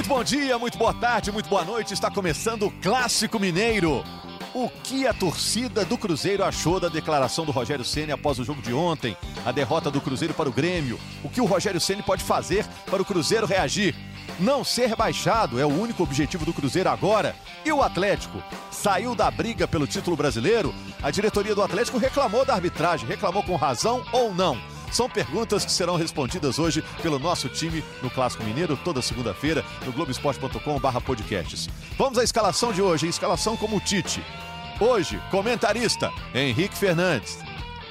Muito bom dia, muito boa tarde, muito boa noite. Está começando o Clássico Mineiro. O que a torcida do Cruzeiro achou da declaração do Rogério Ceni após o jogo de ontem, a derrota do Cruzeiro para o Grêmio? O que o Rogério Ceni pode fazer para o Cruzeiro reagir? Não ser rebaixado é o único objetivo do Cruzeiro agora. E o Atlético saiu da briga pelo título brasileiro? A diretoria do Atlético reclamou da arbitragem, reclamou com razão ou não? São perguntas que serão respondidas hoje pelo nosso time no Clássico Mineiro, toda segunda-feira, no globesport.com.br podcasts. Vamos à escalação de hoje, escalação como o Tite. Hoje, comentarista, Henrique Fernandes.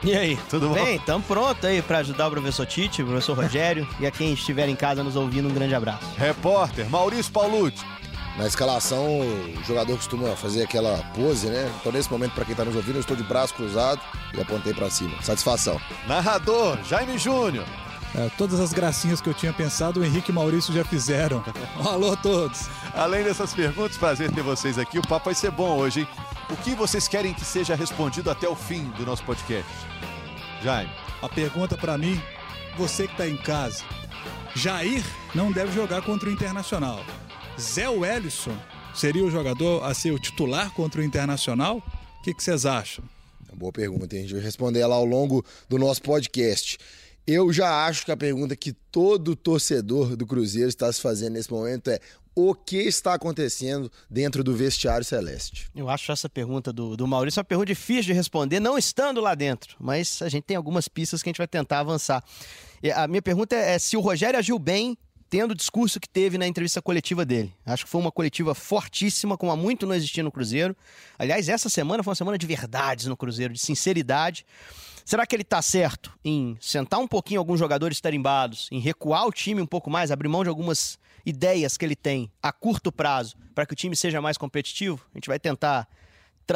E aí? Tudo bom? Bem, estamos prontos aí para ajudar o professor Tite, o professor Rogério e a quem estiver em casa nos ouvindo, um grande abraço. Repórter, Maurício Paulucci. Na escalação, o jogador costuma fazer aquela pose, né? Então, nesse momento, para quem tá nos ouvindo, eu estou de braço cruzado e apontei para cima. Satisfação. Narrador, Jaime Júnior. É, todas as gracinhas que eu tinha pensado, o Henrique e o Maurício já fizeram. Um alô a todos. Além dessas perguntas, prazer ter vocês aqui. O papo vai ser bom hoje, hein? O que vocês querem que seja respondido até o fim do nosso podcast? Jaime. A pergunta para mim, você que tá em casa. Jair não deve jogar contra o Internacional. Zé Wellison seria o jogador a ser o titular contra o Internacional? O que vocês acham? Boa pergunta, hein? a gente vai responder ela ao longo do nosso podcast. Eu já acho que a pergunta que todo torcedor do Cruzeiro está se fazendo nesse momento é o que está acontecendo dentro do vestiário celeste? Eu acho essa pergunta do, do Maurício uma pergunta difícil de responder, não estando lá dentro, mas a gente tem algumas pistas que a gente vai tentar avançar. E a minha pergunta é, é se o Rogério agiu bem tendo o discurso que teve na entrevista coletiva dele. Acho que foi uma coletiva fortíssima, como há muito não existia no Cruzeiro. Aliás, essa semana foi uma semana de verdades no Cruzeiro, de sinceridade. Será que ele está certo em sentar um pouquinho alguns jogadores tarimbados, em recuar o time um pouco mais, abrir mão de algumas ideias que ele tem a curto prazo para que o time seja mais competitivo? A gente vai tentar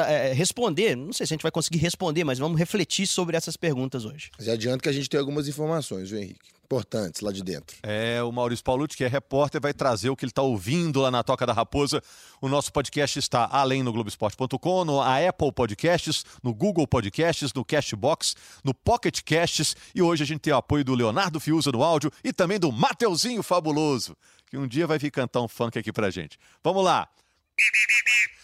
é, responder, não sei se a gente vai conseguir responder, mas vamos refletir sobre essas perguntas hoje. Já adianto que a gente tem algumas informações, viu, Henrique? Importantes lá de dentro. É, o Maurício Paulucci, que é repórter, vai trazer o que ele está ouvindo lá na Toca da Raposa. O nosso podcast está além no Globoesporte.com, no Apple Podcasts, no Google Podcasts, no Castbox, no Pocket Casts. E hoje a gente tem o apoio do Leonardo Fiuza no áudio e também do Mateuzinho Fabuloso, que um dia vai vir cantar um funk aqui pra gente. Vamos lá!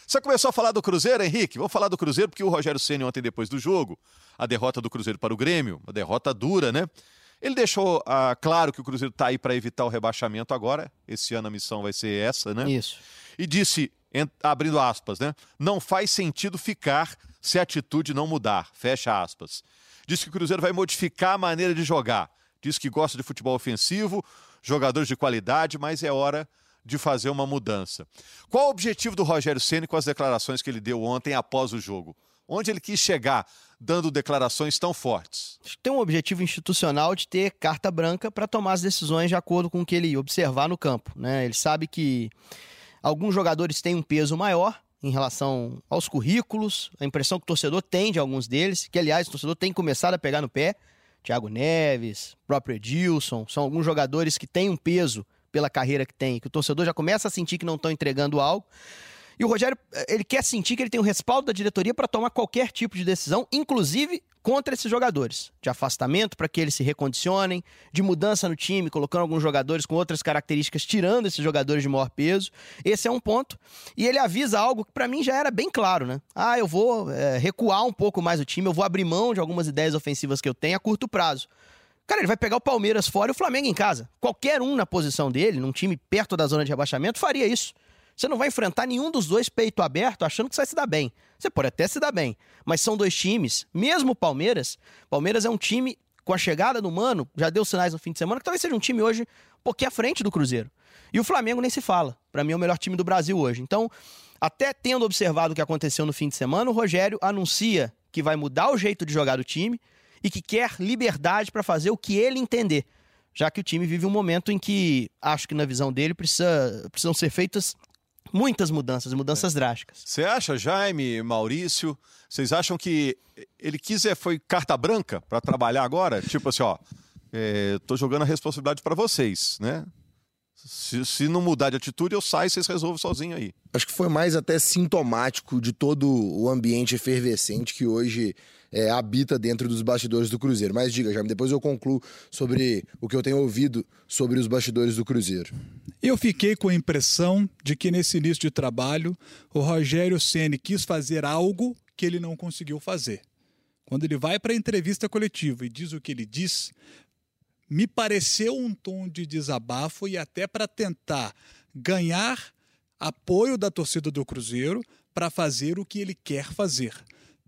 Você começou a falar do Cruzeiro, Henrique? Vamos falar do Cruzeiro porque o Rogério Ceni ontem depois do jogo, a derrota do Cruzeiro para o Grêmio, uma derrota dura, né? Ele deixou ah, claro que o Cruzeiro está aí para evitar o rebaixamento agora. Esse ano a missão vai ser essa, né? Isso. E disse, abrindo aspas, né? Não faz sentido ficar se a atitude não mudar. Fecha aspas. Diz que o Cruzeiro vai modificar a maneira de jogar. Diz que gosta de futebol ofensivo, jogadores de qualidade, mas é hora de fazer uma mudança. Qual o objetivo do Rogério Ceni com as declarações que ele deu ontem após o jogo? Onde ele quis chegar dando declarações tão fortes? Tem um objetivo institucional de ter carta branca para tomar as decisões de acordo com o que ele observar no campo. Né? Ele sabe que alguns jogadores têm um peso maior em relação aos currículos, a impressão que o torcedor tem de alguns deles, que aliás o torcedor tem começado a pegar no pé. Thiago Neves, próprio Edilson, são alguns jogadores que têm um peso pela carreira que tem, que o torcedor já começa a sentir que não estão entregando algo. E o Rogério, eh, ele quer sentir que ele tem o respaldo da diretoria para tomar qualquer tipo de decisão, inclusive contra esses jogadores, de afastamento para que eles se recondicionem, de mudança no time, colocando alguns jogadores com outras características, tirando esses jogadores de maior peso. Esse é um ponto. E ele avisa algo que para mim já era bem claro, né? Ah, eu vou é, recuar um pouco mais o time, eu vou abrir mão de algumas ideias ofensivas que eu tenho a curto prazo. Cara, ele vai pegar o Palmeiras fora e o Flamengo em casa. Qualquer um na posição dele, num time perto da zona de rebaixamento, faria isso. Você não vai enfrentar nenhum dos dois peito aberto achando que você vai se dar bem. Você pode até se dar bem, mas são dois times, mesmo o Palmeiras. Palmeiras é um time com a chegada do Mano, já deu sinais no fim de semana que talvez seja um time hoje um pouquinho à frente do Cruzeiro. E o Flamengo nem se fala. Para mim é o melhor time do Brasil hoje. Então, até tendo observado o que aconteceu no fim de semana, o Rogério anuncia que vai mudar o jeito de jogar do time e que quer liberdade para fazer o que ele entender. Já que o time vive um momento em que, acho que na visão dele, precisa, precisam ser feitas muitas mudanças, mudanças é. drásticas. Você acha, Jaime, Maurício, vocês acham que ele quis é, foi carta branca para trabalhar agora? Tipo assim, ó, é, tô jogando a responsabilidade para vocês, né? Se, se, não mudar de atitude, eu saio e vocês resolvem sozinho aí. Acho que foi mais até sintomático de todo o ambiente efervescente que hoje é, habita dentro dos bastidores do Cruzeiro. Mas diga, já depois eu concluo sobre o que eu tenho ouvido sobre os bastidores do Cruzeiro. Eu fiquei com a impressão de que nesse início de trabalho o Rogério Ceni quis fazer algo que ele não conseguiu fazer. Quando ele vai para a entrevista coletiva e diz o que ele diz, me pareceu um tom de desabafo e até para tentar ganhar apoio da torcida do Cruzeiro para fazer o que ele quer fazer.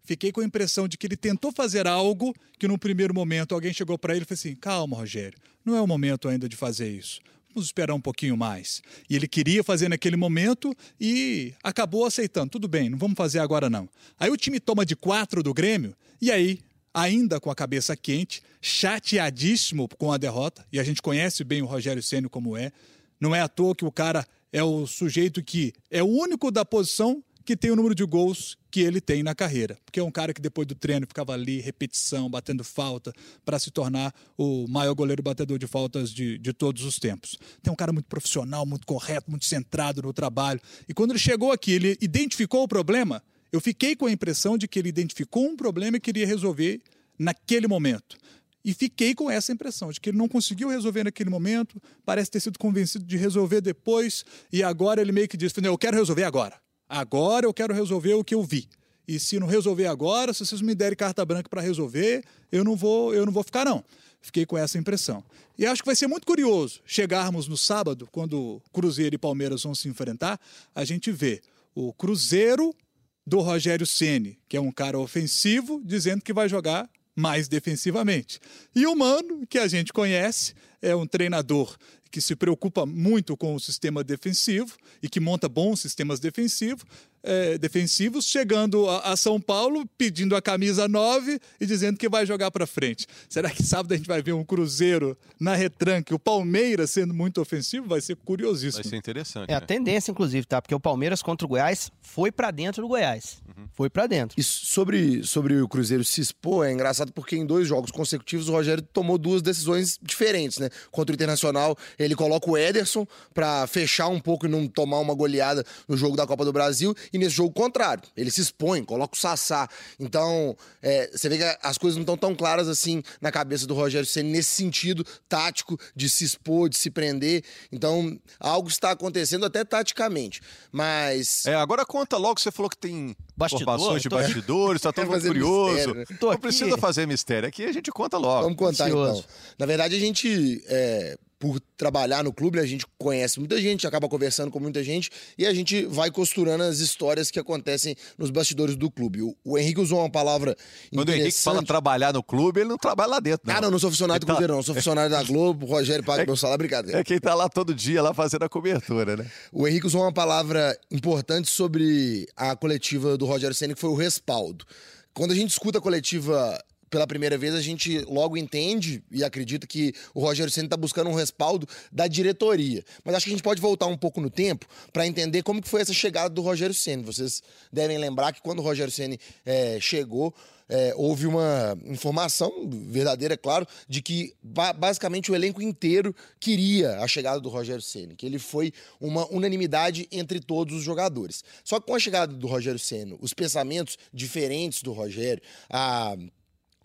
Fiquei com a impressão de que ele tentou fazer algo que, num primeiro momento, alguém chegou para ele e falou assim: calma, Rogério, não é o momento ainda de fazer isso. Vamos esperar um pouquinho mais. E ele queria fazer naquele momento e acabou aceitando. Tudo bem, não vamos fazer agora não. Aí o time toma de quatro do Grêmio e aí, ainda com a cabeça quente, chateadíssimo com a derrota, e a gente conhece bem o Rogério Ceni como é. Não é à toa que o cara é o sujeito que é o único da posição que tem o número de gols que ele tem na carreira. Porque é um cara que depois do treino ficava ali, repetição, batendo falta, para se tornar o maior goleiro batedor de faltas de, de todos os tempos. Tem um cara muito profissional, muito correto, muito centrado no trabalho. E quando ele chegou aqui, ele identificou o problema. Eu fiquei com a impressão de que ele identificou um problema e queria resolver naquele momento. E fiquei com essa impressão de que ele não conseguiu resolver naquele momento, parece ter sido convencido de resolver depois, e agora ele meio que diz: Eu quero resolver agora. Agora eu quero resolver o que eu vi. E se não resolver agora, se vocês me derem carta branca para resolver, eu não vou, eu não vou ficar não. Fiquei com essa impressão. E acho que vai ser muito curioso chegarmos no sábado, quando Cruzeiro e Palmeiras vão se enfrentar, a gente vê o Cruzeiro do Rogério Ceni, que é um cara ofensivo, dizendo que vai jogar mais defensivamente. E o Mano, que a gente conhece, é um treinador que se preocupa muito com o sistema defensivo e que monta bons sistemas defensivos, é, defensivos, chegando a, a, São Paulo pedindo a camisa 9 e dizendo que vai jogar para frente. Será que sábado a gente vai ver um Cruzeiro na retranque, o Palmeiras sendo muito ofensivo? Vai ser curiosíssimo. Vai ser interessante. É a né? tendência, inclusive, tá? Porque o Palmeiras contra o Goiás foi para dentro do Goiás. Uhum. Foi para dentro. E sobre, sobre o Cruzeiro se expor, é engraçado porque em dois jogos consecutivos o Rogério tomou duas decisões diferentes, né? Contra o Internacional, ele coloca o Ederson para fechar um pouco e não tomar uma goleada no jogo da Copa do Brasil e nesse jogo contrário. Ele se expõe, coloca o Sassá. Então, é, você vê que as coisas não estão tão claras assim na cabeça do Rogério Senna, nesse sentido tático de se expor, de se prender. Então, algo está acontecendo até taticamente. Mas. É, agora conta logo, você falou que tem Bastidor, informações de bastidores, tá todo mundo curioso. Mistério, né? Não aqui. precisa fazer mistério, aqui a gente conta logo. Vamos contar Ansioso. então. Na verdade, a gente. É por trabalhar no clube, né, a gente conhece muita gente, acaba conversando com muita gente e a gente vai costurando as histórias que acontecem nos bastidores do clube. O, o Henrique usou uma palavra Quando o Henrique fala trabalhar no clube, ele não trabalha lá dentro, não. Ah, não, não sou funcionário do Cruzeiro, tá... não. Sou funcionário da Globo, o Rogério paga é, meu salário, brincadeira. É quem tá lá todo dia, lá fazendo a cobertura, né? O Henrique usou uma palavra importante sobre a coletiva do Rogério Senna, que foi o respaldo. Quando a gente escuta a coletiva pela primeira vez, a gente logo entende e acredita que o Rogério Senna está buscando um respaldo da diretoria. Mas acho que a gente pode voltar um pouco no tempo para entender como que foi essa chegada do Rogério Senna. Vocês devem lembrar que quando o Rogério Senna é, chegou, é, houve uma informação verdadeira, claro, de que ba basicamente o elenco inteiro queria a chegada do Rogério Senna, que ele foi uma unanimidade entre todos os jogadores. Só que com a chegada do Rogério Senna, os pensamentos diferentes do Rogério, a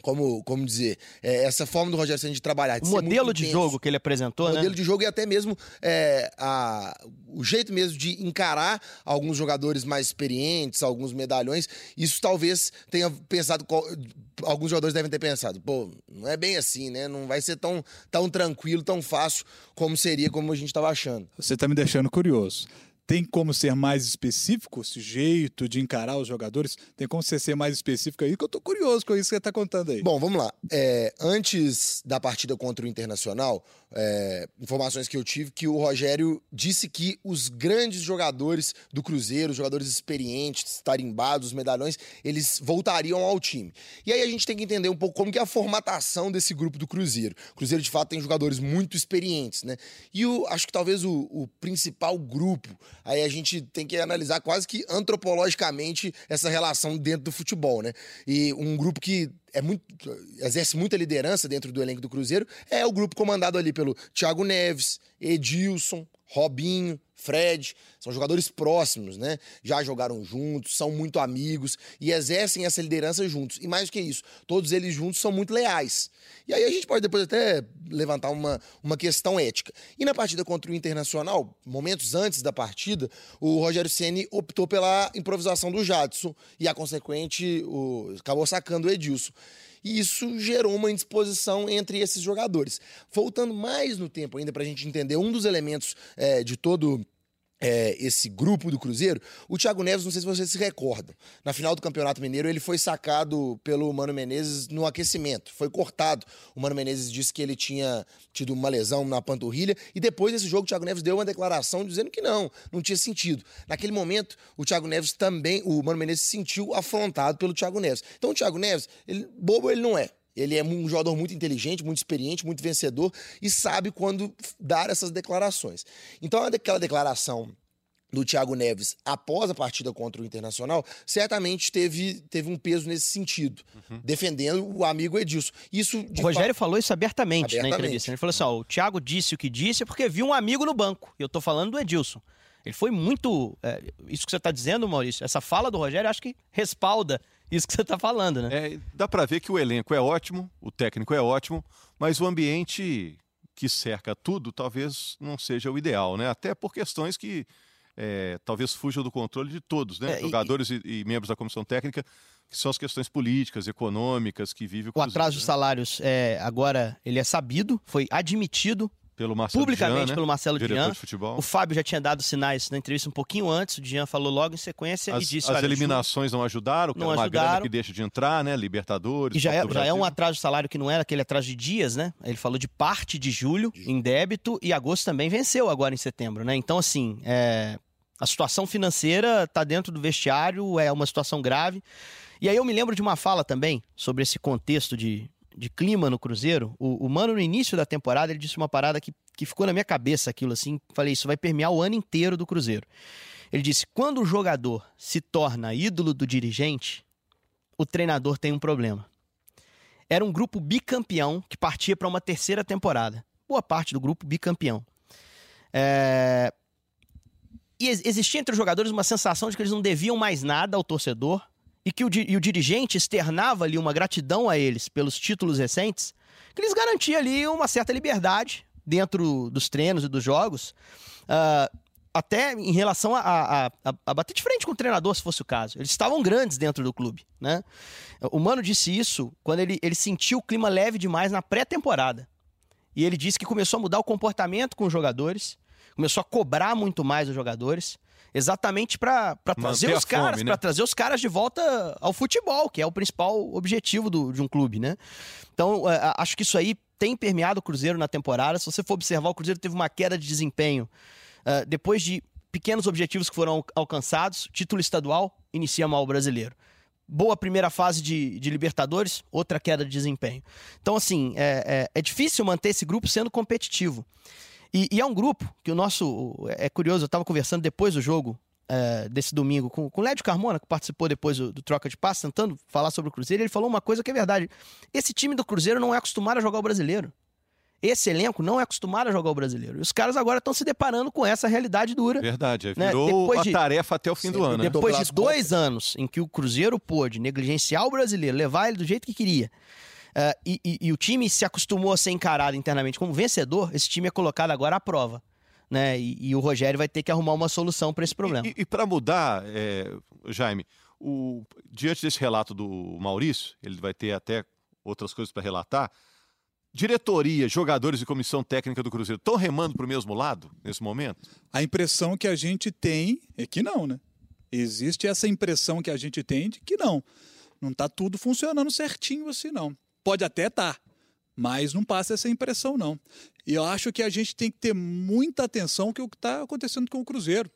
como, como dizer, é, essa forma do Rogério Senna de trabalhar. De o modelo de jogo que ele apresentou, o né? modelo de jogo e até mesmo é, a, o jeito mesmo de encarar alguns jogadores mais experientes, alguns medalhões. Isso talvez tenha pensado, alguns jogadores devem ter pensado, pô, não é bem assim, né? Não vai ser tão, tão tranquilo, tão fácil como seria, como a gente estava achando. Você está me deixando curioso tem como ser mais específico esse jeito de encarar os jogadores? Tem como você ser mais específico aí? Que eu tô curioso com isso que você tá contando aí. Bom, vamos lá. É, antes da partida contra o Internacional, é, informações que eu tive que o Rogério disse que os grandes jogadores do Cruzeiro, os jogadores experientes, tarimbados, os medalhões, eles voltariam ao time. E aí a gente tem que entender um pouco como que é a formatação desse grupo do Cruzeiro. O Cruzeiro, de fato, tem jogadores muito experientes, né? E o, acho que talvez o, o principal grupo aí a gente tem que analisar quase que antropologicamente essa relação dentro do futebol, né? E um grupo que é muito, exerce muita liderança dentro do elenco do Cruzeiro é o grupo comandado ali pelo Thiago Neves, Edilson, Robinho, Fred, são jogadores próximos, né? Já jogaram juntos, são muito amigos e exercem essa liderança juntos. E mais do que isso, todos eles juntos são muito leais. E aí a gente pode depois até levantar uma, uma questão ética. E na partida contra o Internacional, momentos antes da partida, o Rogério Ceni optou pela improvisação do Jadson e a consequente o, acabou sacando o Edilson e isso gerou uma indisposição entre esses jogadores. Voltando mais no tempo ainda para a gente entender um dos elementos é, de todo é, esse grupo do Cruzeiro, o Thiago Neves, não sei se vocês se recordam, na final do Campeonato Mineiro ele foi sacado pelo Mano Menezes no aquecimento, foi cortado. O Mano Menezes disse que ele tinha tido uma lesão na panturrilha e depois desse jogo o Thiago Neves deu uma declaração dizendo que não, não tinha sentido. Naquele momento, o Thiago Neves também, o Mano Menezes se sentiu afrontado pelo Thiago Neves. Então o Thiago Neves, ele, bobo ele não é. Ele é um jogador muito inteligente, muito experiente, muito vencedor e sabe quando dar essas declarações. Então, aquela declaração do Thiago Neves após a partida contra o Internacional, certamente teve, teve um peso nesse sentido, uhum. defendendo o amigo Edilson. Isso, o Rogério fa... falou isso abertamente, abertamente, na entrevista. Ele falou assim: ó, o Thiago disse o que disse porque viu um amigo no banco. E eu tô falando do Edilson. Ele foi muito. É, isso que você está dizendo, Maurício, essa fala do Rogério, acho que respalda isso que você está falando, né? É, dá para ver que o elenco é ótimo, o técnico é ótimo, mas o ambiente que cerca tudo talvez não seja o ideal, né? Até por questões que é, talvez fujam do controle de todos, né? É, Jogadores e, e, membros da comissão técnica, que são as questões políticas, econômicas que vive o O atraso de né? salários é, agora ele é sabido, foi admitido pelo Marcelo publicamente Dian, né? pelo Marcelo Dian. O Fábio já tinha dado sinais na entrevista um pouquinho antes, o Dian falou logo em sequência as, e disse... As eliminações não ajudaram, não uma ajudaram. grana que deixa de entrar, né? Libertadores, E já, é, já é, um atraso de salário que não era aquele atraso de dias, né? Ele falou de parte de julho em débito e agosto também venceu agora em setembro, né? Então, assim, é... a situação financeira está dentro do vestiário, é uma situação grave. E aí eu me lembro de uma fala também sobre esse contexto de, de clima no Cruzeiro. O, o Mano, no início da temporada, ele disse uma parada que que ficou na minha cabeça aquilo assim. Falei, isso vai permear o ano inteiro do Cruzeiro. Ele disse: quando o jogador se torna ídolo do dirigente, o treinador tem um problema. Era um grupo bicampeão que partia para uma terceira temporada. Boa parte do grupo bicampeão. É... E existia entre os jogadores uma sensação de que eles não deviam mais nada ao torcedor e que o, e o dirigente externava ali uma gratidão a eles pelos títulos recentes, que eles garantiam ali uma certa liberdade dentro dos treinos e dos jogos, uh, até em relação a, a, a, a, bater de frente com o treinador, se fosse o caso. Eles estavam grandes dentro do clube, né? O Mano disse isso quando ele, ele sentiu o clima leve demais na pré-temporada. E ele disse que começou a mudar o comportamento com os jogadores, começou a cobrar muito mais os jogadores, exatamente para trazer os caras, né? para trazer os caras de volta ao futebol, que é o principal objetivo do, de um clube, né? Então, uh, acho que isso aí tem permeado o Cruzeiro na temporada. Se você for observar, o Cruzeiro teve uma queda de desempenho uh, depois de pequenos objetivos que foram alcançados. Título estadual, inicia mal o brasileiro. Boa primeira fase de, de Libertadores, outra queda de desempenho. Então, assim, é, é, é difícil manter esse grupo sendo competitivo. E, e, é um grupo que o nosso. É curioso, eu estava conversando depois do jogo é, desse domingo com, com o Lédio Carmona, que participou depois do, do, Troca de Passe, tentando falar sobre o Cruzeiro, ele falou uma coisa que é verdade. Esse time do Cruzeiro não é acostumado a jogar o brasileiro. Esse elenco não é acostumado a jogar o brasileiro. E os caras agora estão se deparando com essa realidade dura. Verdade, né? virou né? a tarefa até o fim do ano. Né? Depois de dois anos em que o Cruzeiro pôde negligenciar o brasileiro, levar ele do jeito que queria, uh, e, e, e o time se acostumou a ser encarado internamente como vencedor, esse time é colocado agora à prova né? E, e, o Rogério vai ter que arrumar uma solução para esse problema. E, e, e para mudar, é, Jaime, o, diante desse relato do Maurício, ele vai ter até outras coisas para relatar. Diretoria, jogadores e comissão técnica do Cruzeiro estão remando para o mesmo lado nesse momento? A impressão que a gente tem é que não, né? Existe essa impressão que a gente tem de que não. Não está tudo funcionando certinho assim, não. Pode até estar, tá, mas não passa essa impressão, não. E eu acho que a gente tem que ter muita atenção com o que está acontecendo com o Cruzeiro.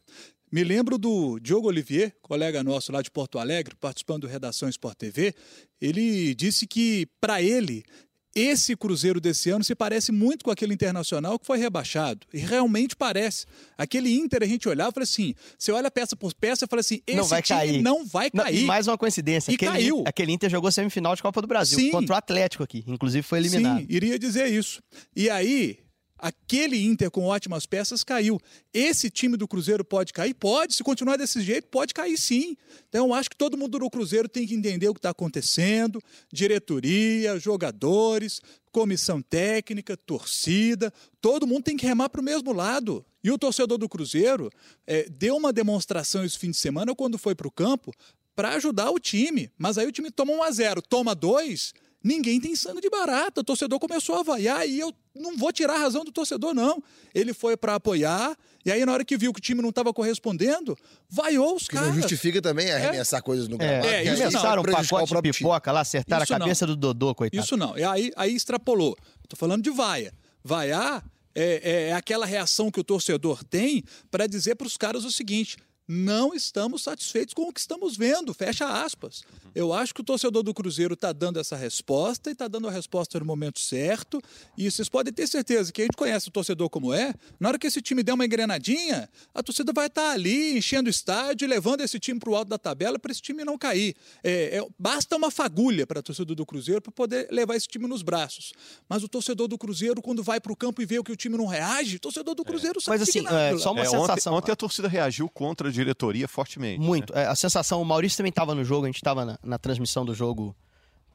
Me lembro do Diogo Olivier, colega nosso lá de Porto Alegre, participando do Redação Sport TV. Ele disse que, para ele, esse Cruzeiro desse ano se parece muito com aquele internacional que foi rebaixado. E realmente parece. Aquele Inter a gente olhava e falava assim: você olha peça por peça e fala assim: esse não vai cair. não vai cair. Não, mais uma coincidência. E aquele, caiu. Aquele Inter jogou semifinal de Copa do Brasil Sim. contra o Atlético aqui. Inclusive foi eliminado. Sim, iria dizer isso. E aí, Aquele Inter com ótimas peças caiu. Esse time do Cruzeiro pode cair? Pode. Se continuar desse jeito, pode cair sim. Então, acho que todo mundo do Cruzeiro tem que entender o que está acontecendo: diretoria, jogadores, comissão técnica, torcida. Todo mundo tem que remar para o mesmo lado. E o torcedor do Cruzeiro é, deu uma demonstração esse fim de semana, quando foi para o campo, para ajudar o time. Mas aí o time toma 1 a 0 toma 2 Ninguém tem sangue de barata. O torcedor começou a vaiar e eu não vou tirar a razão do torcedor, não. Ele foi para apoiar, e aí, na hora que viu que o time não estava correspondendo, vaiou os que caras. não justifica também arremessar é? coisas no gramado. É, é começaram um pacote de pipoca lá, acertaram isso a cabeça não. do Dodô, coitado. Isso não. E aí, aí extrapolou. Estou falando de vaia. Vaiar é, é aquela reação que o torcedor tem para dizer para os caras o seguinte: não estamos satisfeitos com o que estamos vendo, fecha aspas. Eu acho que o torcedor do Cruzeiro está dando essa resposta e está dando a resposta no momento certo. E vocês podem ter certeza que a gente conhece o torcedor como é. Na hora que esse time der uma engrenadinha, a torcida vai estar tá ali enchendo o estádio, levando esse time para o alto da tabela para esse time não cair. É, é, basta uma fagulha para a torcida do Cruzeiro para poder levar esse time nos braços. Mas o torcedor do Cruzeiro, quando vai para o campo e vê que o time não reage, o torcedor do Cruzeiro é. sabe Mas assim, é, só uma é, sensação. Ontem, ontem a torcida reagiu contra a diretoria fortemente. Muito. Né? É, a sensação, o Maurício também estava no jogo, a gente estava na, na, transmissão do jogo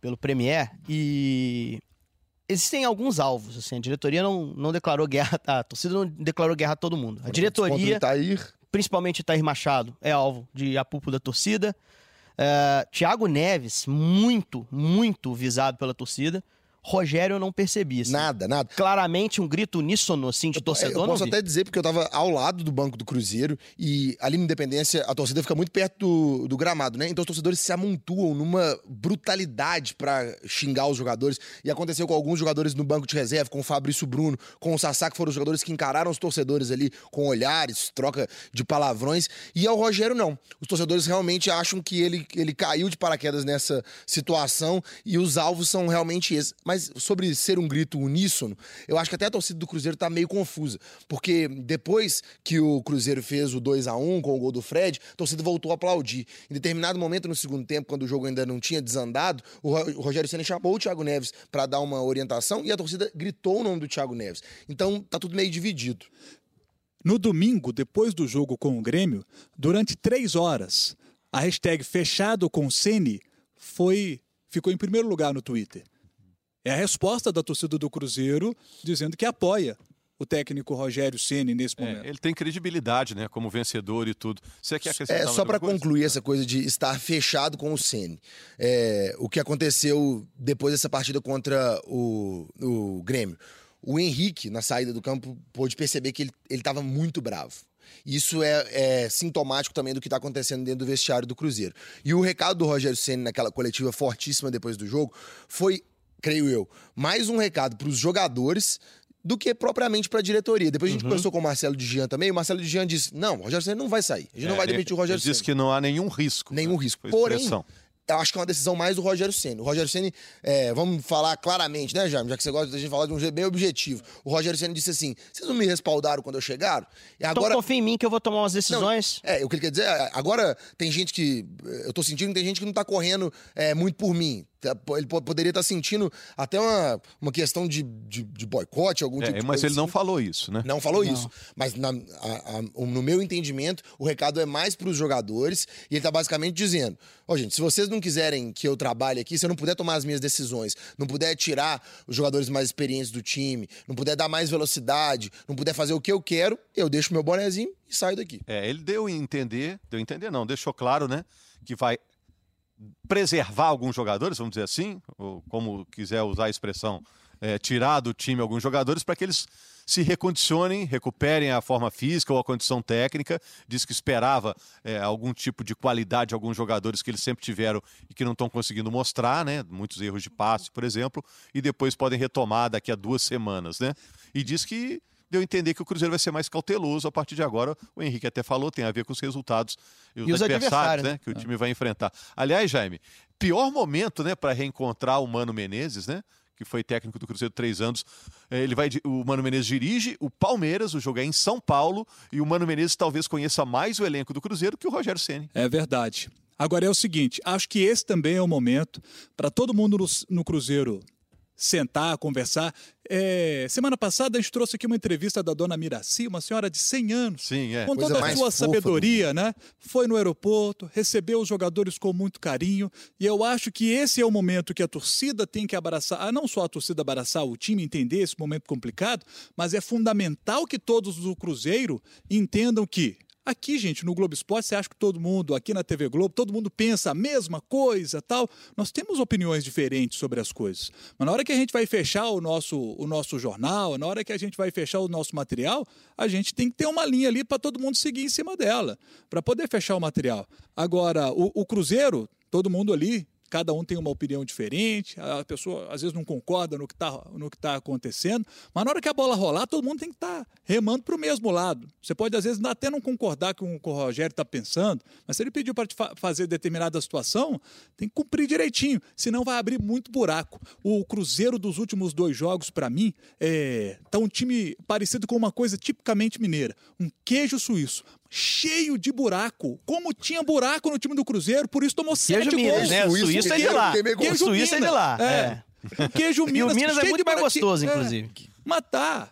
pelo Premier e existem alguns alvos, assim, a diretoria não, não declarou guerra, a torcida não declarou guerra a todo mundo. A diretoria, principalmente Itair Machado, é alvo de apupo da torcida. Uh, Thiago Neves, muito, muito visado pela torcida. Rogério eu não percebi. Assim. Nada, nada. Claramente um grito uníssono, assim, de torcedor. Eu posso até dizer, porque eu tava ao lado do banco do Cruzeiro e ali na Independência a torcida fica muito perto do, do gramado, né? Então os torcedores se amontoam numa brutalidade para xingar os jogadores. E aconteceu com alguns jogadores no banco de reserva, com o Fabrício Bruno, com o Sassá, que foram os jogadores que encararam os torcedores ali com olhares, troca de palavrões. E ao Rogério, não. Os torcedores realmente acham que ele, ele caiu de paraquedas nessa situação e os alvos são realmente esses. Mas mas sobre ser um grito uníssono, eu acho que até a torcida do Cruzeiro tá meio confusa. Porque depois que o Cruzeiro fez o 2 a 1 com o gol do Fred, a torcida voltou a aplaudir. Em determinado momento no segundo tempo, quando o jogo ainda não tinha desandado, o Rogério Senna chamou o Thiago Neves para dar uma orientação e a torcida gritou o nome do Thiago Neves. Então tá tudo meio dividido. No domingo, depois do jogo com o Grêmio, durante três horas, a hashtag fechado com foi ficou em primeiro lugar no Twitter. É a resposta da torcida do Cruzeiro dizendo que apoia o técnico Rogério Ceni nesse é, momento. É, ele tem credibilidade, né, como vencedor e tudo. Você quer É só para concluir essa coisa de estar fechado com o Ceni. É, o que aconteceu depois dessa partida contra o, o Grêmio? O Henrique, na saída do campo, pôde perceber que ele estava muito bravo. Isso é, é, sintomático também do que está acontecendo dentro do vestiário do Cruzeiro. E o recado do Rogério Ceni naquela coletiva fortíssima depois do jogo foi creio eu, mais um recado para os jogadores do que propriamente para a diretoria. Depois a gente uhum. conversou com o Marcelo de Jean também. O Marcelo de Jean disse: não, o Rogério Senna não vai sair. A gente é, não vai demitir o Rogério Senna. Ele disse que não há nenhum risco. Nenhum né? risco. Porém, eu acho que é uma decisão mais do Rogério Senna. O Rogério Senna, é, vamos falar claramente, né, Jaime? Já que você gosta de a gente falar de um jeito bem objetivo. O Rogério Senna disse assim: vocês não me respaldaram quando eu chegar? E agora... Então confia em mim que eu vou tomar umas decisões. Não, é, o que ele quer dizer, é, agora tem gente que. Eu tô sentindo que tem gente que não tá correndo é, muito por mim. Tá, ele poderia estar sentindo até uma, uma questão de, de, de boicote, algum é, tipo de Mas ele assim. não falou isso, né? Não falou não. isso. Mas na, a, a, no meu entendimento, o recado é mais para os jogadores e ele está basicamente dizendo: Ó, oh, gente, se vocês não quiserem que eu trabalhe aqui, se eu não puder tomar as minhas decisões, não puder tirar os jogadores mais experientes do time, não puder dar mais velocidade, não puder fazer o que eu quero, eu deixo meu bonezinho e saio daqui. É, ele deu a entender, deu a entender não, deixou claro, né, que vai preservar alguns jogadores, vamos dizer assim, ou como quiser usar a expressão, é, tirar do time alguns jogadores para que eles se recondicionem, recuperem a forma física ou a condição técnica. Diz que esperava é, algum tipo de qualidade de alguns jogadores que eles sempre tiveram e que não estão conseguindo mostrar, né? Muitos erros de passe, por exemplo, e depois podem retomar daqui a duas semanas, né? E diz que deu a entender que o Cruzeiro vai ser mais cauteloso a partir de agora. O Henrique até falou, tem a ver com os resultados e os, e os adversários, adversários né? que o time vai enfrentar. Aliás, Jaime, pior momento, né, para reencontrar o Mano Menezes, né? Que foi técnico do Cruzeiro três anos. É, ele vai, o Mano Menezes dirige o Palmeiras, o jogo é em São Paulo, e o Mano Menezes talvez conheça mais o elenco do Cruzeiro que o Rogério Ceni. É verdade. Agora é o seguinte, acho que esse também é o momento para todo mundo no, no Cruzeiro sentar, conversar. É, semana passada a gente trouxe aqui uma entrevista da dona Miraci, uma senhora de 100 anos. Sim, é. Com Coisa toda a sua sabedoria, né? Foi no aeroporto, recebeu os jogadores com muito carinho. E eu acho que esse é o momento que a torcida tem que abraçar. Ah, não só a torcida abraçar o time, entender esse momento complicado, mas é fundamental que todos do Cruzeiro entendam que Aqui, gente, no Globo Esporte, você acha que todo mundo, aqui na TV Globo, todo mundo pensa a mesma coisa, tal. Nós temos opiniões diferentes sobre as coisas. Mas na hora que a gente vai fechar o nosso, o nosso jornal, na hora que a gente vai fechar o nosso material, a gente tem que ter uma linha ali para todo mundo seguir em cima dela, para poder fechar o material. Agora, o, o Cruzeiro, todo mundo ali cada um tem uma opinião diferente, a pessoa às vezes não concorda no que está tá acontecendo, mas na hora que a bola rolar, todo mundo tem que estar tá remando para o mesmo lado. Você pode às vezes até não concordar com o que o Rogério está pensando, mas se ele pediu para fa fazer determinada situação, tem que cumprir direitinho, senão vai abrir muito buraco. O Cruzeiro dos últimos dois jogos, para mim, é tá um time parecido com uma coisa tipicamente mineira, um queijo suíço cheio de buraco. Como tinha buraco no time do Cruzeiro, por isso tomou Queijo sete Minas, gols. né? O Suíço Suíço é de lá. O é de lá. É. É. O queijo E Minas. o Minas é muito de mais gostoso, É. inclusive. Matar.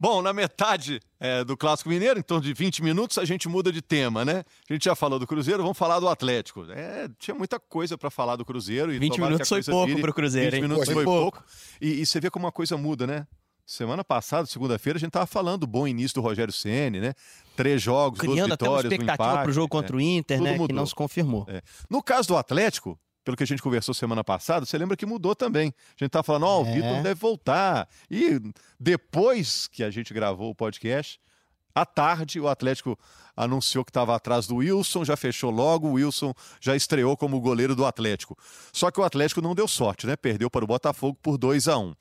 Bom, na metade é, do Clássico Mineiro, em torno de 20 minutos, a gente muda de tema, né? A gente já falou do Cruzeiro, vamos falar do Atlético. É, tinha muita coisa para falar do Cruzeiro. E 20 tomara que minutos foi pouco vire. pro Cruzeiro, 20 hein? minutos Foi foi, pouco. pouco. E, e você vê como uma coisa muda, né? Semana passada, segunda-feira, a gente tava falando do bom início do Rogério Ceni, né? Três jogos, Criando duas até uma vitórias, um expectativa empate. pro jogo é. contra o Inter, Tudo né? Que mudou. não se confirmou. É. No caso do Atlético, pelo que a gente conversou semana passada, você lembra que mudou também. A gente tá falando, ó, o É. Vitor deve voltar. E depois que a gente gravou o podcast, à tarde o Atlético anunciou que estava atrás do Wilson, já fechou logo, o Wilson já estreou como goleiro do Atlético. Só que o Atlético não deu sorte, né? Perdeu para o Botafogo por 2 a 1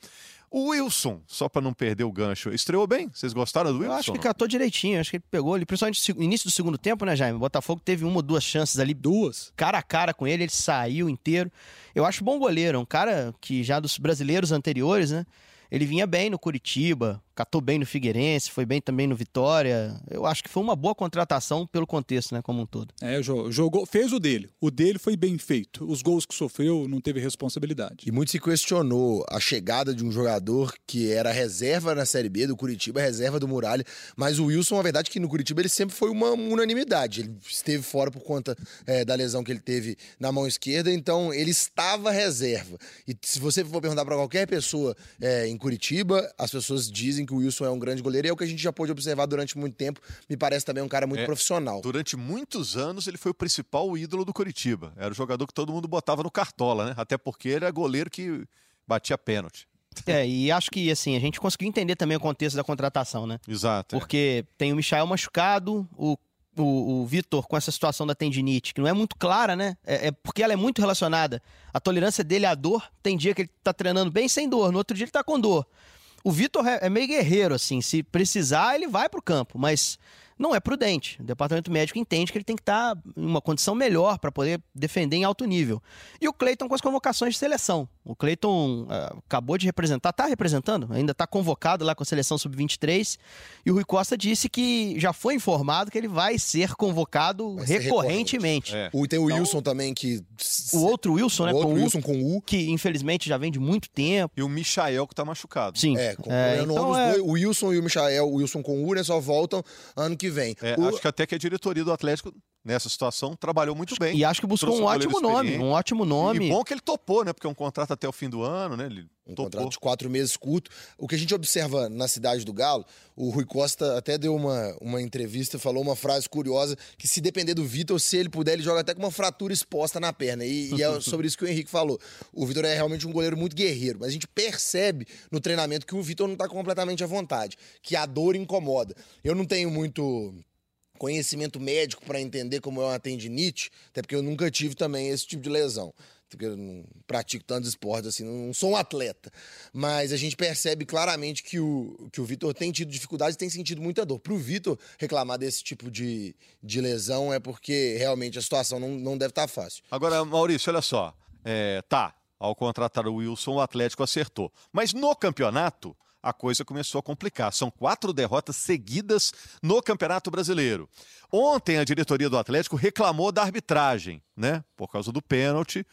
O Wilson, só para não perder o gancho, estreou bem? Vocês gostaram do Wilson? Eu acho que catou direitinho, acho que ele pegou ali, principalmente no início do segundo tempo, né, Jaime? O Botafogo teve uma ou duas chances ali, Duas. cara a cara com ele, ele saiu inteiro. Eu acho bom goleiro, um cara que já dos brasileiros anteriores, né? Ele vinha bem no Curitiba, catou bem no Figueirense, foi bem também no Vitória. Eu acho que foi uma boa contratação pelo contexto, né, como um todo. É, jo- jogou, fez o dele. O dele foi bem feito. Os gols que sofreu não teve responsabilidade. E muito se questionou a chegada de um jogador que era reserva na Série B do Curitiba, reserva do Muralha. Mas o Wilson, a verdade é que no Curitiba ele sempre foi uma unanimidade. Ele esteve fora por conta é, da lesão que ele teve na mão esquerda, então ele estava reserva. E se você for perguntar para qualquer pessoa é, em Curitiba, as pessoas dizem que o Wilson é um grande goleiro e é o que a gente já pôde observar durante muito tempo. Me parece também um cara muito É, profissional. Durante muitos anos ele foi o principal ídolo do Curitiba. Era o jogador que todo mundo botava no cartola, né? Até porque ele era goleiro que batia pênalti. É, e acho que, assim, a gente conseguiu entender também o contexto da contratação, né? Exato. é. Porque tem o Michael machucado, o, o, o Vitor com essa situação da tendinite, que não é muito clara, né? É, é porque ela é muito relacionada. A tolerância dele à dor, tem dia que ele tá treinando bem sem dor, no outro dia ele tá com dor. O Vitor é, é meio guerreiro, assim, se precisar, ele vai pro campo, mas não é prudente. O departamento médico entende que ele tem que estar em uma condição melhor para poder defender em alto nível. E o Cleiton com as convocações de seleção. O Cleiton ah, acabou de representar, tá representando, ainda tá convocado lá com a seleção sub-23. E o Rui Costa disse que já foi informado que ele vai ser convocado Vai ser recorrentemente. É. O, tem o Wilson também que. O outro Wilson, né? o outro com o Wilson com U. que infelizmente já vem de muito tempo. E o Michael que tá machucado. Sim. É, com É, então é- dois, o Wilson e o Michael, o Wilson com o U, né, só voltam ano que vem. É, O- Acho que até que a diretoria do Atlético, nessa situação, trabalhou muito bem. E acho que buscou um um ótimo nome, um ótimo nome. E bom que ele topou, né? Porque é um contrato até o fim do ano, né? Ele Um topou. contrato de quatro meses curto. O que a gente observa na cidade do Galo, o Rui Costa até deu uma, uma entrevista, falou uma frase curiosa, que se depender do Vitor, se ele puder, ele joga até com uma fratura exposta na perna. E, e é sobre isso que o Henrique falou. O Vitor é realmente um goleiro muito guerreiro, mas a gente percebe no treinamento que o Vitor não está completamente à vontade, que a dor incomoda. Eu não tenho muito conhecimento médico para entender como é uma tendinite, até porque eu nunca tive também esse tipo de lesão. Porque eu não pratico tantos esportes assim, não sou um atleta. Mas a gente percebe claramente que o, que o Vitor tem tido dificuldades e tem sentido muita dor. Para o Vitor reclamar desse tipo de, de lesão é porque realmente a situação não, não deve estar fácil. Agora, Maurício, olha só. É, tá, ao contratar o Wilson, o Atlético acertou. Mas no campeonato, a coisa começou a complicar. São quatro derrotas seguidas no Campeonato Brasileiro. Ontem, a diretoria do Atlético reclamou da arbitragem, né? Por causa do pênalti.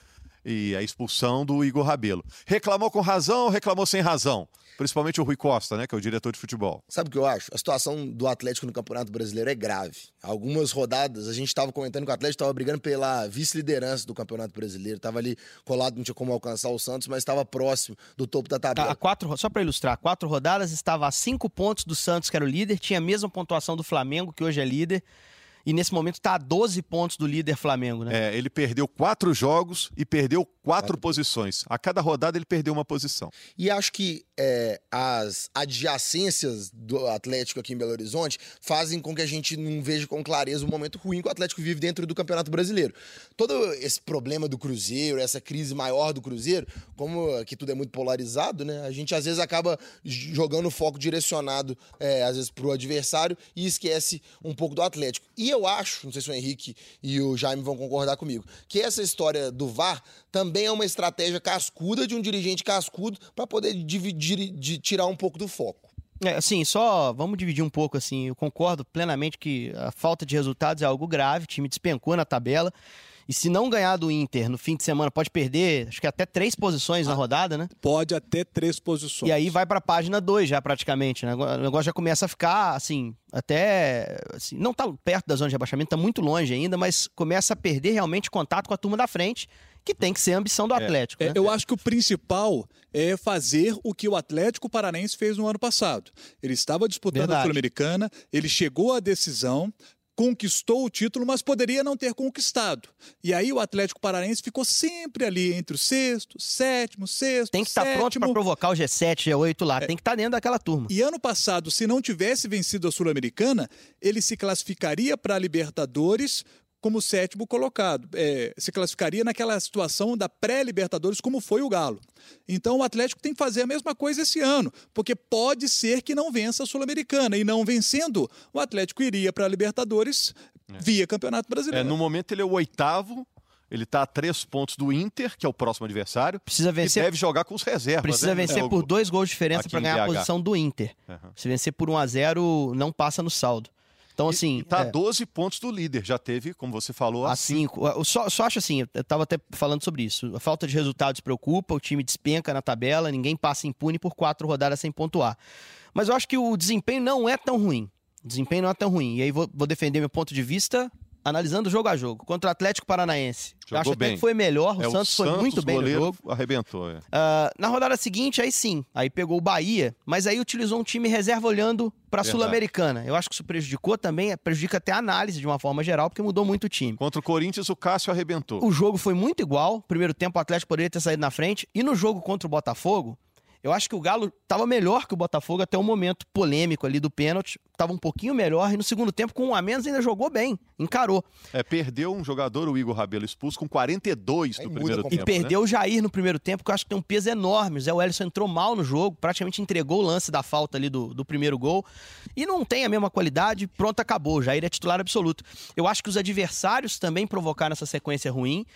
E a expulsão do Igor Rabelo. Reclamou com razão ou reclamou sem razão? Principalmente o Rui Costa, né, que é o diretor de futebol. Sabe o que eu acho? A situação do Atlético no Campeonato Brasileiro é grave. Algumas rodadas, a gente estava comentando que o Atlético estava brigando pela vice-liderança do Campeonato Brasileiro. Estava ali colado, não tinha como alcançar o Santos, mas estava próximo do topo da tabela. A quatro, só para ilustrar, quatro rodadas estava a cinco pontos do Santos, que era o líder, tinha a mesma pontuação do Flamengo, que hoje é líder e nesse momento está a 12 pontos do líder Flamengo, né? É, ele perdeu quatro jogos e perdeu quatro posições. A cada rodada ele perdeu uma posição. E acho que é, as adjacências do Atlético aqui em Belo Horizonte fazem com que a gente não veja com clareza o momento ruim que o Atlético vive dentro do Campeonato Brasileiro. Todo esse problema do Cruzeiro, essa crise maior do Cruzeiro, como aqui tudo é muito polarizado, né? A gente às vezes acaba jogando o foco direcionado, é, às vezes, para o adversário e esquece um pouco do Atlético. E eu acho, não sei se o Henrique e o Jaime vão concordar comigo, que essa história do VAR também é uma estratégia cascuda de um dirigente cascudo para poder dividir, de tirar um pouco do foco. É, assim, só vamos dividir um pouco assim. Eu concordo plenamente que a falta de resultados é algo grave, o time despencou na tabela. E se não ganhar do Inter no fim de semana, pode perder, acho que até três posições ah, na rodada, né? Pode até três posições. E aí vai para a página 2 já praticamente, né? O negócio já começa a ficar assim, até assim, não tá perto da zona de rebaixamento, tá muito longe ainda, mas começa a perder realmente contato com a turma da frente que tem que ser a ambição do é, Atlético. É, né? Eu acho que o principal é fazer o que o Atlético Paranaense fez no ano passado. Ele estava disputando Verdade. a Sul-Americana, ele chegou à decisão, conquistou o título, mas poderia não ter conquistado. E aí o Atlético Paranaense ficou sempre ali entre o sexto, sétimo, sexto. Tem que estar tá pronto para provocar o G7, G8 lá. É. Tem que estar tá dentro daquela turma. E ano passado, se não tivesse vencido a Sul-Americana, ele se classificaria para a Libertadores como sétimo colocado. É, se classificaria naquela situação da pré-Libertadores, como foi o Galo. Então o Atlético tem que fazer a mesma coisa esse ano, porque pode ser que não vença a Sul-Americana. E não vencendo, o Atlético iria para a Libertadores é. via Campeonato Brasileiro. É, no momento ele é o oitavo. Ele está a três pontos do Inter, que é o próximo adversário. Precisa vencer. E deve jogar com os reservas. Precisa né? vencer é, por dois gols de diferença para ganhar BH. a posição do Inter. Uhum. Se vencer por 1 a 0 não passa no saldo. Então, assim. Está é... 12 pontos do líder. Já teve, como você falou, a 5. Eu só, só acho assim, eu estava até falando sobre isso. A falta de resultados preocupa, o time despenca na tabela, ninguém passa impune por quatro rodadas sem pontuar. Mas eu acho que o desempenho não é tão ruim. O desempenho não é tão ruim. E aí vou, vou defender meu ponto de vista analisando jogo a jogo. Contra o Atlético Paranaense. Jogou acho bem. até que foi melhor. O é, Santos o foi muito bem no jogo. Arrebentou. É. Uh, na rodada seguinte, aí sim. Aí pegou o Bahia, mas aí utilizou um time reserva olhando para a Sul-Americana. Eu acho que isso prejudicou também, prejudica até a análise de uma forma geral, porque mudou muito o time. Contra o Corinthians, o Cássio arrebentou. O jogo foi muito igual. Primeiro tempo, o Atlético poderia ter saído na frente. E no jogo contra o Botafogo, eu acho que o Galo estava melhor que o Botafogo até o momento polêmico ali do pênalti. Estava um pouquinho melhor e no segundo tempo, com um a menos, ainda jogou bem, encarou. É, perdeu um jogador, o Igor Rabelo, expulso com 42 no primeiro tempo. E perdeu né? o Jair no primeiro tempo, que eu acho que tem um peso enorme. O Zé Wellison entrou mal no jogo, praticamente entregou o lance da falta ali do, do primeiro gol. E não tem a mesma qualidade, pronto, acabou. O Jair é titular absoluto. Eu acho que os adversários também provocaram essa sequência ruim.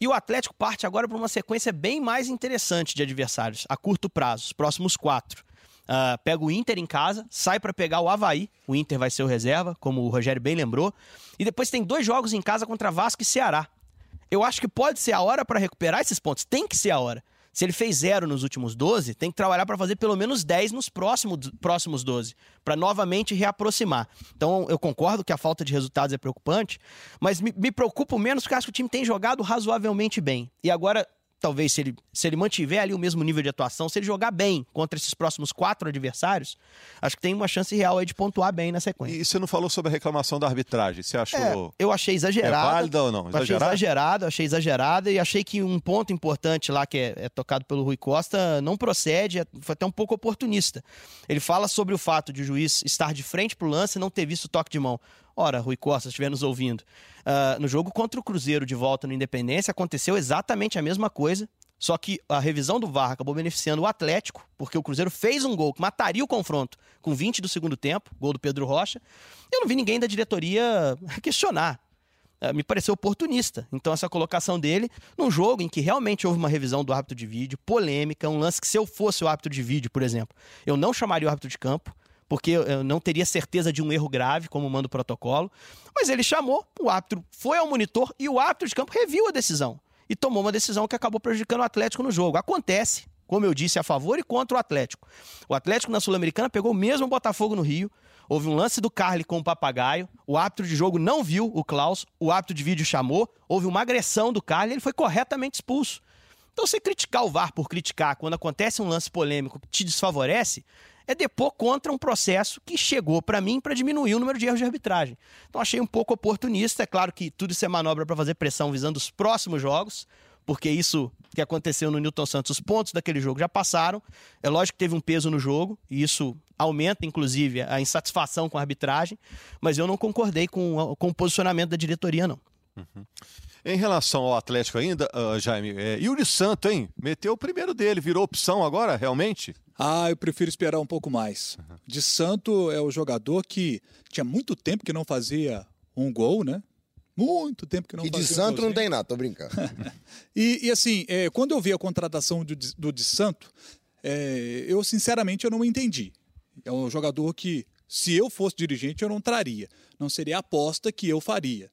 E o Atlético parte agora para uma sequência bem mais interessante de adversários, a curto prazo os próximos quatro. Uh, pega o Inter em casa, sai para pegar o Havaí. O Inter vai ser o reserva, como o Rogério bem lembrou. E depois tem dois jogos em casa contra Vasco e Ceará. Eu acho que pode ser a hora para recuperar esses pontos. Tem que ser a hora. Se ele fez zero nos últimos 12, tem que trabalhar para fazer pelo menos 10 nos próximos, próximos 12, para novamente reaproximar. Então, eu concordo que a falta de resultados é preocupante, mas me, me preocupo menos porque acho que o time tem jogado razoavelmente bem. E agora talvez se ele, se ele mantiver ali o mesmo nível de atuação, se ele jogar bem contra esses próximos quatro adversários, acho que tem uma chance real aí de pontuar bem na sequência. E você não falou sobre a reclamação da arbitragem? Você achou. É, eu achei exagerado. É válida ou não? Exagerado? Achei exagerado, achei exagerado e achei que um ponto importante lá que é, é tocado pelo Rui Costa não procede, é, foi até um pouco oportunista. Ele fala sobre o fato de o juiz estar de frente para o lance e não ter visto o toque de mão. Ora, Rui Costa, estiver nos ouvindo, uh, no jogo contra o Cruzeiro de volta no Independência aconteceu exatamente a mesma coisa. Só que a revisão do VAR acabou beneficiando o Atlético, porque o Cruzeiro fez um gol que mataria o confronto com 20 do segundo tempo, gol do Pedro Rocha. Eu não vi ninguém da diretoria questionar. Uh, me pareceu oportunista. Então, essa colocação dele num jogo em que realmente houve uma revisão do árbitro de vídeo, polêmica, um lance que, se eu fosse o árbitro de vídeo, por exemplo, eu não chamaria o árbitro de campo porque eu não teria certeza de um erro grave, como manda o protocolo. Mas ele chamou, o árbitro foi ao monitor e o árbitro de campo reviu a decisão. e tomou uma decisão que acabou prejudicando o Atlético no jogo. Acontece, como eu disse, a favor e contra o Atlético. O Atlético na Sul-Americana pegou o mesmo Botafogo no Rio. Houve um lance do Carly com o papagaio. O árbitro de jogo não viu o Klaus. O árbitro de vídeo chamou. Houve uma agressão do Carly. Ele foi corretamente expulso. Então, você criticar o VAR por criticar quando acontece um lance polêmico que te desfavorece, é depor contra um processo que chegou para mim para diminuir o número de erros de arbitragem. Então achei um pouco oportunista. É claro que tudo isso é manobra para fazer pressão visando os próximos jogos, porque isso que aconteceu no Newton Santos, os pontos daquele jogo já passaram. É lógico que teve um peso no jogo, e isso aumenta, inclusive, a insatisfação com a arbitragem, mas eu não concordei com, com o posicionamento da diretoria, não. Uhum. Em relação ao Atlético ainda, uh, Jaime, é, Yuri Santo, hein? Meteu o primeiro dele, virou opção agora, realmente? Ah, eu prefiro esperar um pouco mais. Uhum. De Santo é o jogador que tinha muito tempo que não fazia um gol, né? Muito tempo que não e fazia de Santo um não tem nada, tô brincando. e, e, assim, é, quando eu vi a contratação do, do de Santo, é, eu sinceramente eu não entendi. É um jogador que, se eu fosse dirigente, eu não traria. Não seria a aposta que eu faria.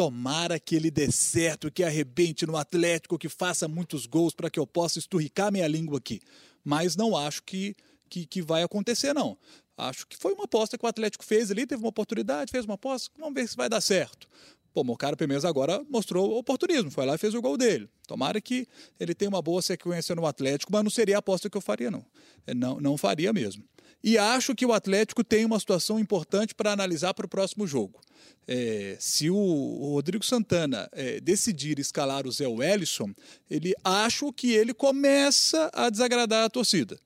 Tomara que ele dê certo, que arrebente no Atlético, que faça muitos gols para que eu possa esturricar minha língua aqui. Mas não acho que, que, que vai acontecer, não. Acho que foi uma aposta que o Atlético fez ali, teve uma oportunidade, fez uma aposta, vamos ver se vai dar certo. Pô, o cara Pemes agora mostrou oportunismo, foi lá e fez o gol dele. Tomara que ele tenha uma boa sequência no Atlético, mas não seria a aposta que eu faria, não. Não, não faria mesmo. E acho que o Atlético tem uma situação importante para analisar para o próximo jogo. É, se o Rodrigo Santana é, decidir escalar o Zé Wellison, ele acho que ele começa a desagradar a torcida.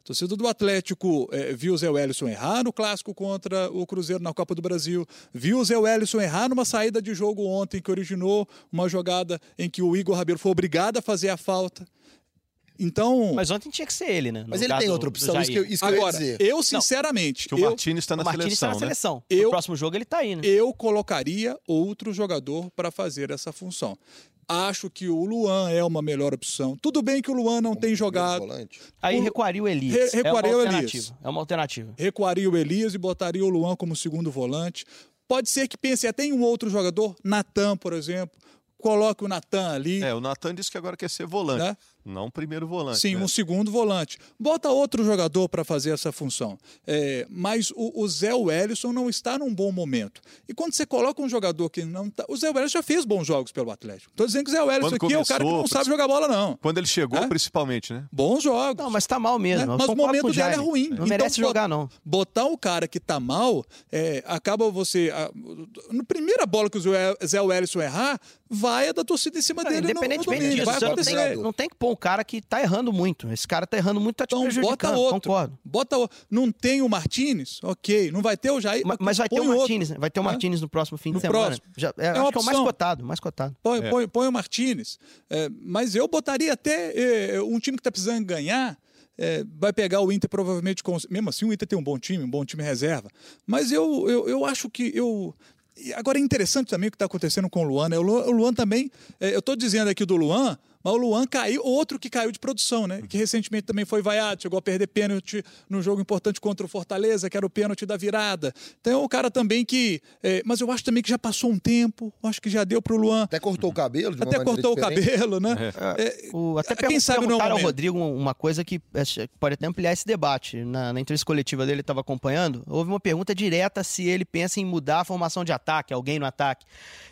A torcida do Atlético é, viu o Zé Wellison errar no clássico contra o Cruzeiro na Copa do Brasil, viu o Zé Wellison errar numa saída de jogo ontem que originou uma jogada em que o Igor Rabelo foi obrigado a fazer a falta. Então. Mas ontem tinha que ser ele, né? Mas ele tem outra opção, isso que, eu, isso que Agora, eu ia dizer. Eu, sinceramente. Que o Martins está na o Martins seleção. Tá na né? seleção. Eu, no próximo jogo ele está aí, né? Eu colocaria outro jogador para fazer essa função. Acho que o Luan é uma melhor opção. Tudo bem que o Luan não tem jogado. Volante. Aí o... recuaria o Elias. Re recuaria é o Elias. É uma alternativa. Recuaria o Elias e botaria o Luan como segundo volante. Pode ser que pense até em um outro jogador, Natan, por exemplo. Coloque o Natan ali. É, o Natan disse que agora quer ser volante. Né? Não primeiro volante. Sim, né? um segundo volante. Bota outro jogador para fazer essa função. É, mas o, o Zé Wellison não está num bom momento. E quando você coloca um jogador que não está. O Zé Wellison já fez bons jogos pelo Atlético. Estou dizendo que o Zé Wellison aqui começou, é o cara que não sabe jogar bola, não. Quando ele chegou, é? principalmente, né? Bons jogos. Não, mas tá mal mesmo. Né? Mas o momento dele é ruim. Não então, merece jogar, não. Botar o cara que tá mal, é, acaba você. A, no primeira bola que o Zé Wellison errar, vai a da torcida em cima dele. Independentemente no, no disso, vai acontecer. Não tem, não tem que pôr um cara que tá errando muito. Esse cara tá errando muito, tá te então, prejudicando. Bota outro. Concordo. Bota outro. Não tem o Martinez? Ok. Não vai ter o Jair? Mas, mas vai ter o Martinez. Vai ter o Martinez no próximo fim no de semana. Já, é, é acho que é o mais cotado. Mais cotado. Põe, é. põe, põe o Martinez. É, mas eu botaria até é, um time que tá precisando ganhar. É, vai pegar o Inter provavelmente com. Mesmo assim, o Inter tem um bom time, um bom time reserva. Mas eu, eu, eu acho que eu. Agora é interessante também o que está acontecendo com o Luan. Né? O Luan, o Luan também. É, eu estou dizendo aqui do Luan, mas o Luan caiu, outro que caiu de produção, né? Que recentemente também foi vaiado, chegou a perder pênalti no jogo importante contra o Fortaleza, que era o pênalti da virada. Então é um cara também que. É, mas eu acho também que já passou um tempo, acho que já deu pro Luan. Até cortou o cabelo, de Até cortou diferente. o cabelo, né? É. É, o, até quem sabe não ao Rodrigo uma coisa que é, pode até ampliar esse debate. Na, na entrevista coletiva dele, ele estava acompanhando. Houve uma pergunta direta se ele pensa em mudar a formação de ataque, alguém no ataque.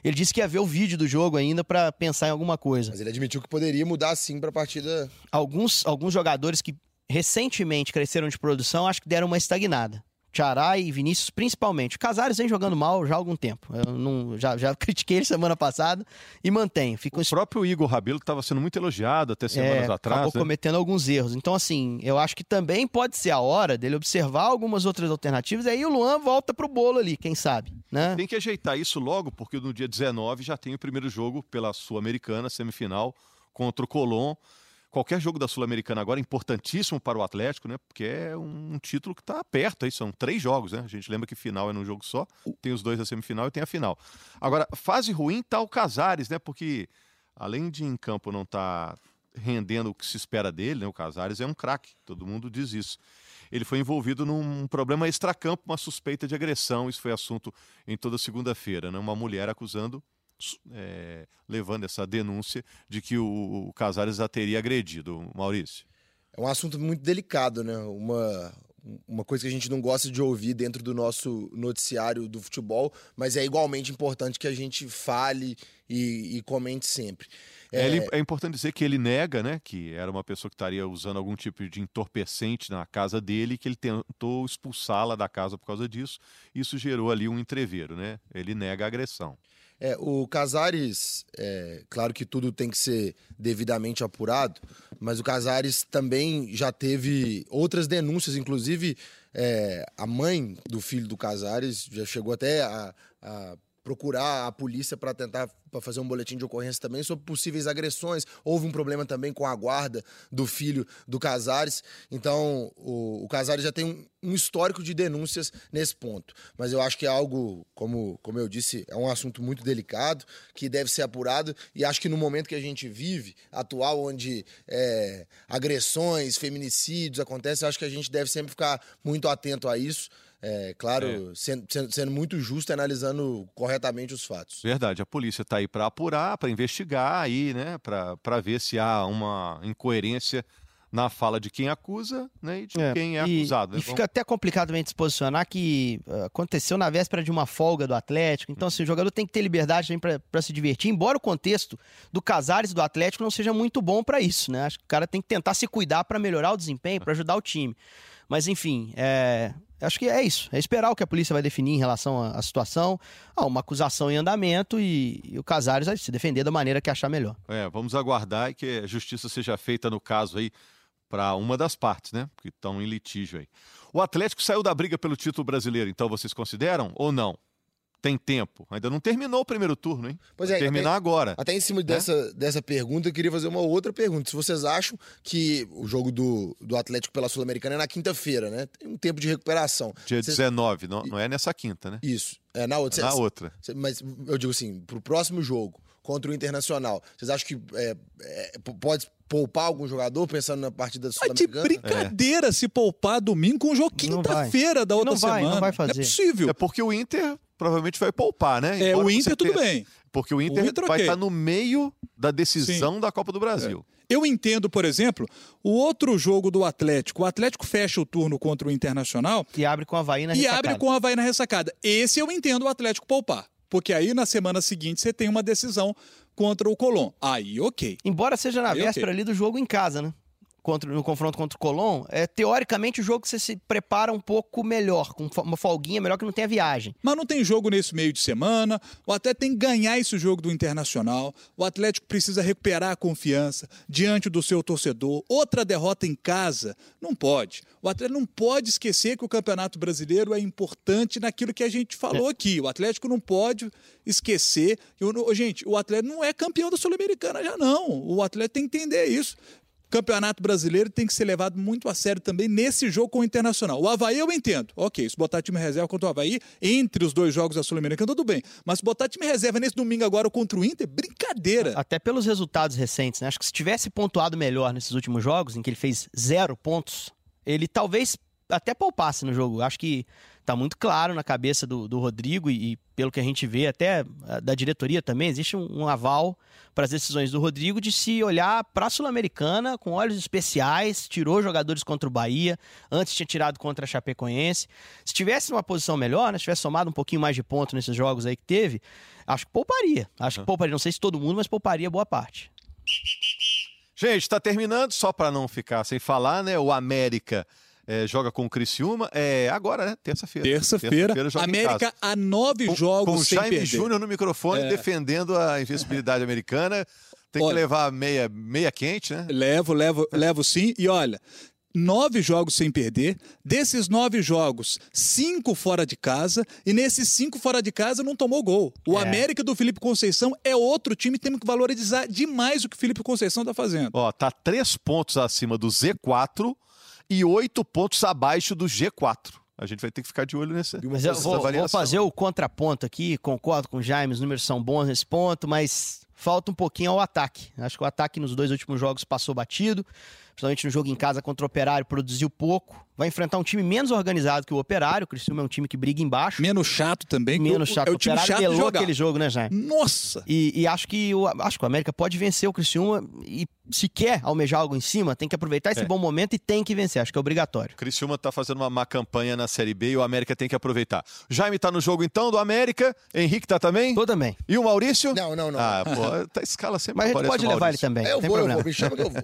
Ele disse que ia ver o vídeo do jogo ainda para pensar em alguma coisa. Mas ele admitiu que poderia mudar sim para a partida. Alguns, alguns jogadores que recentemente cresceram de produção, acho que deram uma estagnada. Tiará e Vinícius, principalmente. O Casares vem jogando mal já há algum tempo. Eu não, já, já critiquei ele semana passada e mantenho. Fico... O próprio Igor Rabelo estava sendo muito elogiado até semanas é, atrás. Acabou né? cometendo alguns erros. Então, assim, eu acho que também pode ser a hora dele observar algumas outras alternativas. Aí o Luan volta pro bolo ali, quem sabe. Né? Tem que ajeitar isso logo, porque no dia 19 já tem o primeiro jogo pela Sul-Americana, semifinal, contra o Colón qualquer jogo da Sul-Americana agora é importantíssimo para o Atlético, né? Porque é um título que está perto aí, são três jogos, né? A gente lembra que final é num jogo só, tem os dois da semifinal e tem a final. Agora, fase ruim tá o Casares, né? Porque além de em campo não estar tá rendendo o que se espera dele, né? O Casares é um craque, todo mundo diz isso. Ele foi envolvido num problema extracampo, uma suspeita de agressão, isso foi assunto em toda segunda-feira, né? Uma mulher acusando é, levando essa denúncia de que o, o Casares a teria agredido. Maurício. É um assunto muito delicado, né? Uma, uma coisa que a gente não gosta de ouvir dentro do nosso noticiário do futebol, mas é igualmente importante que a gente fale e, e comente sempre. É... Ele, é importante dizer que ele nega, né, que era uma pessoa que estaria usando algum tipo de entorpecente na casa dele, que ele tentou expulsá-la da casa por causa disso. Isso gerou ali um entreveiro, né? Ele nega a agressão. É, o Casares, é, claro que tudo tem que ser devidamente apurado, mas o Casares também já teve outras denúncias, inclusive é, a mãe do filho do Casares já chegou até a, a procurar a polícia para tentar para fazer um boletim de ocorrência também sobre possíveis agressões. Houve um problema também com a guarda do filho do Casares. Então, o, o Casares já tem um, um, histórico de denúncias nesse ponto. Mas eu acho que é algo, como, como eu disse, é um assunto muito delicado, que deve ser apurado. E acho que no momento que a gente vive, atual, onde é, agressões, feminicídios acontecem, acho que a gente deve sempre ficar muito atento a isso. É, claro, é. Sendo, sendo, sendo, muito justo e analisando corretamente os fatos. Verdade, a polícia está aí para apurar, para investigar aí, né, para ver se há uma incoerência na fala de quem acusa né, e de é, quem é e, acusado. Né? E fica até complicado também de se posicionar que uh, aconteceu na véspera de uma folga do Atlético. Então, assim, o jogador tem que ter liberdade para se divertir, embora o contexto do Casares e do Atlético não seja muito bom para isso. Né? Acho que o cara tem que tentar se cuidar para melhorar o desempenho, para ajudar o time. Mas, enfim, é, acho que é isso. É esperar o que a polícia vai definir em relação à, situação. Ah, uma acusação em andamento e, e, o Casares vai se defender da maneira que achar melhor. É, vamos aguardar que a justiça seja feita no caso aí para uma das partes, né? Que estão em litígio aí. O Atlético saiu da briga pelo título brasileiro, então vocês consideram ou não? Tem tempo. Ainda não terminou o primeiro turno, hein? Pois é, terminar até, agora. Até em cima né? dessa, dessa pergunta, eu queria fazer uma outra pergunta. Se vocês acham que o jogo do, do Atlético pela Sul-Americana é na quinta-feira, né? Tem um tempo de recuperação. Dia vocês... 19, não, não é nessa quinta, né? Isso. É na outra. É na outra. Mas eu digo assim, pro próximo jogo contra o Internacional, vocês acham que é, é, pode poupar algum jogador pensando na partida sul-americana? de brincadeira é. se poupar domingo com o jogo quinta-feira da outra não vai, semana. Não vai fazer. É possível. É porque o Inter provavelmente vai poupar, né? É, Embora o Inter tudo bem. Porque o Inter, o Inter vai okay. estar no meio da decisão Sim. da Copa do Brasil. É. Eu entendo, por exemplo, o outro jogo do Atlético. O Atlético fecha o turno contra o Internacional. E abre com a Havaí na e ressacada. E abre com a Havaí na ressacada. Esse eu entendo o Atlético poupar. Porque aí na semana seguinte você tem uma decisão contra o Colón. Aí, ok. Embora seja na aí, véspera okay. ali do jogo em casa, né? Contra, no confronto contra o Colón, é teoricamente o jogo que você se prepara um pouco melhor, com uma folguinha melhor que não tenha viagem. Mas não tem jogo nesse meio de semana, o Atlético tem que ganhar esse jogo do Internacional, o Atlético precisa recuperar a confiança diante do seu torcedor. Outra derrota em casa, não pode. O Atlético não pode esquecer que o Campeonato Brasileiro é importante naquilo que a gente falou é. aqui. O Atlético não pode esquecer. Eu, gente, o Atlético não é campeão da Sul-Americana já não. O Atlético tem que entender isso. Campeonato Brasileiro tem que ser levado muito a sério também nesse jogo com o Internacional. O Havaí eu entendo. Ok, se botar time reserva contra o Havaí, entre os dois jogos da Sul-Americana, tudo bem. Mas se botar time reserva nesse domingo agora contra o Inter, brincadeira. Até pelos resultados recentes, né? Acho que se tivesse pontuado melhor nesses últimos jogos, em que ele fez zero pontos, ele talvez até poupasse no jogo. Acho que tá muito claro na cabeça do, do Rodrigo e, e, pelo que a gente vê até ah, da diretoria também, existe um, um aval para as decisões do Rodrigo de se olhar para a Sul-Americana com olhos especiais, tirou jogadores contra o Bahia, antes tinha tirado contra a Chapecoense. Se tivesse uma posição melhor, né, se tivesse somado um pouquinho mais de ponto nesses jogos aí que teve, acho que pouparia. Acho que pouparia, não sei se todo mundo, mas pouparia boa parte. Gente, está terminando, só para não ficar sem falar, né? O América é, joga com o Criciúma. É agora, né? Terça-feira. Terça-feira. Terça América a nove com, jogos com sem Jaime Júnior no microfone é. defendendo a invencibilidade americana. Tem olha, que levar meia, meia quente, né? Levo, levo, levo sim. E olha, nove jogos sem perder. Desses nove jogos, cinco fora de casa. E nesses cinco fora de casa não tomou gol. O é. América do Felipe Conceição é outro time temos que valorizar demais o que o Felipe Conceição está fazendo. Ó, tá três pontos acima do Z4 e oito pontos abaixo do G4. A gente vai ter que ficar de olho nessa. Mas eu vou, vou, fazer o contraponto aqui, concordo com o Jaime, os números são bons nesse ponto, mas falta um pouquinho ao ataque. Acho que o ataque nos dois últimos jogos passou batido principalmente no jogo em casa contra o Operário, produziu pouco. Vai enfrentar um time menos organizado que o Operário. O Criciúma é um time que briga embaixo. Menos chato também. Menos chato. É o, o time Operário chato jogar. aquele jogo, né, Jaime? Nossa! E, e acho que o acho que o América pode vencer o Criciúma e se quer almejar algo em cima, tem que aproveitar esse É. bom momento e tem que vencer. Acho que é obrigatório. O Criciúma tá fazendo uma má campanha na Série B e o América tem que aproveitar. Jaime tá no jogo então do América, Henrique tá também? Tô também. E o Maurício? Não, não, não. Ah, pô, tá escala sempre Mas a gente pode levar ele também. eu vou, eu problema. vou, me chama que eu vou.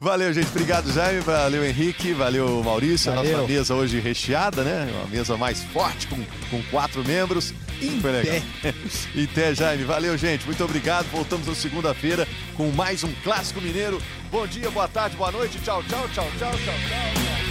Valeu, gente. Obrigado, Jaime. Valeu, Henrique. Valeu, Maurício. A nossa Valeu. mesa hoje recheada, né? Uma mesa mais forte, com, com quatro membros. Foi legal. Em pé, Jaime. Valeu, gente. Muito obrigado. Voltamos na segunda-feira com mais um Clássico Mineiro. Bom dia, boa tarde, boa noite. Tchau, tchau, tchau, tchau, tchau, tchau.